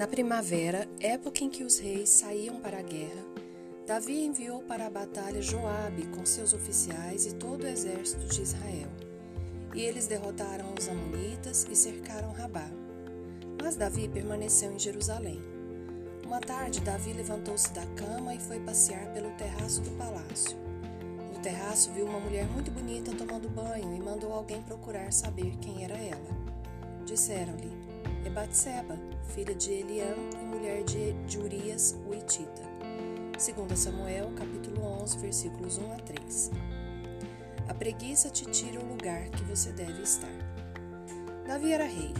Na primavera, época em que os reis saíam para a guerra, Davi enviou para a batalha Joabe com seus oficiais e todo o exército de Israel. E eles derrotaram os amonitas e cercaram Rabá. Mas Davi permaneceu em Jerusalém. Uma tarde, Davi levantou-se da cama e foi passear pelo terraço do palácio. No terraço, viu uma mulher muito bonita tomando banho e mandou alguém procurar saber quem era ela. Disseram-lhe: É Batseba, filha de Eliam e mulher de, de Urias, o Itita. Segundo Samuel, capítulo 11, versículos 1 a 3. A preguiça te tira o lugar que você deve estar. Davi era rei,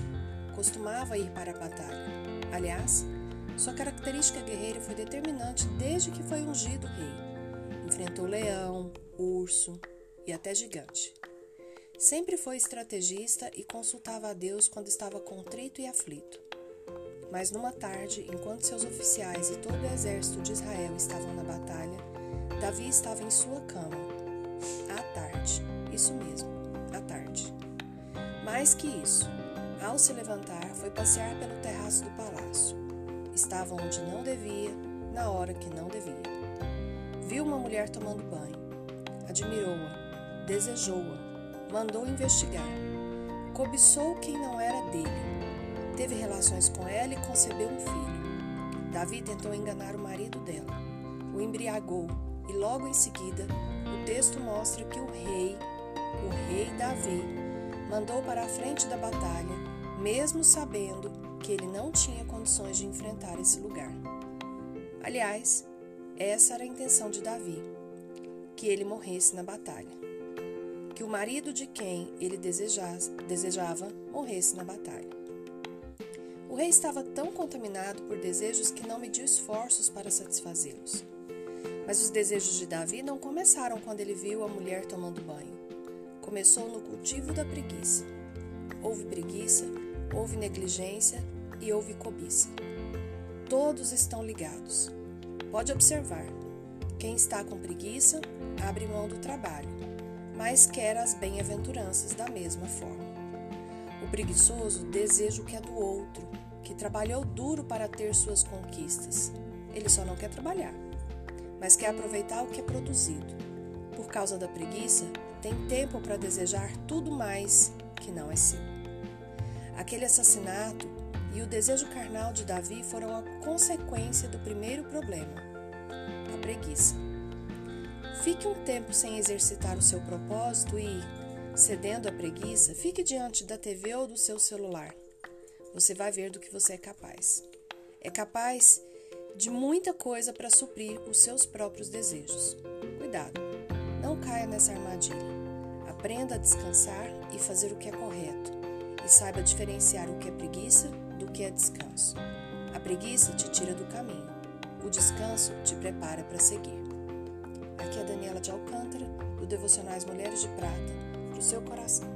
costumava ir para a batalha. Aliás, sua característica guerreira foi determinante desde que foi ungido rei. Enfrentou leão, urso e até gigante. Sempre foi estrategista e consultava a Deus quando estava contrito e aflito. Mas numa tarde, enquanto seus oficiais e todo o exército de Israel estavam na batalha, Davi estava em sua cama. À tarde, isso mesmo, à tarde. Mais que isso, ao se levantar, foi passear pelo terraço do palácio. Estava onde não devia, na hora que não devia. Viu uma mulher tomando banho. Admirou-a, desejou-a, mandou investigar. Cobiçou quem não era dele teve relações com ela e concebeu um filho. Davi tentou enganar o marido dela, o embriagou e logo em seguida o texto mostra que o rei, o rei Davi, mandou para a frente da batalha, mesmo sabendo que ele não tinha condições de enfrentar esse lugar. Aliás, essa era a intenção de Davi, que ele morresse na batalha. Que o marido de quem ele desejava morresse na batalha. O rei estava tão contaminado por desejos que não mediu esforços para satisfazê-los. Mas os desejos de Davi não começaram quando ele viu a mulher tomando banho. Começou no cultivo da preguiça. Houve preguiça, houve negligência e houve cobiça. Todos estão ligados. Pode observar: quem está com preguiça abre mão do trabalho, mas quer as bem-aventuranças da mesma forma. O preguiçoso deseja o que é do outro, que trabalhou duro para ter suas conquistas. Ele só não quer trabalhar, mas quer aproveitar o que é produzido. Por causa da preguiça, tem tempo para desejar tudo mais que não é seu. Aquele assassinato e o desejo carnal de Davi foram a consequência do primeiro problema, a preguiça. Fique um tempo sem exercitar o seu propósito e, cedendo à preguiça, fique diante da TV ou do seu celular você vai ver do que você é capaz. É capaz de muita coisa para suprir os seus próprios desejos. Cuidado, não caia nessa armadilha. Aprenda a descansar e fazer o que é correto, e saiba diferenciar o que é preguiça do que é descanso. A preguiça te tira do caminho, o descanso te prepara para seguir. Aqui é Daniela de Alcântara, do Devocionais Mulheres de Prata, para o seu coração.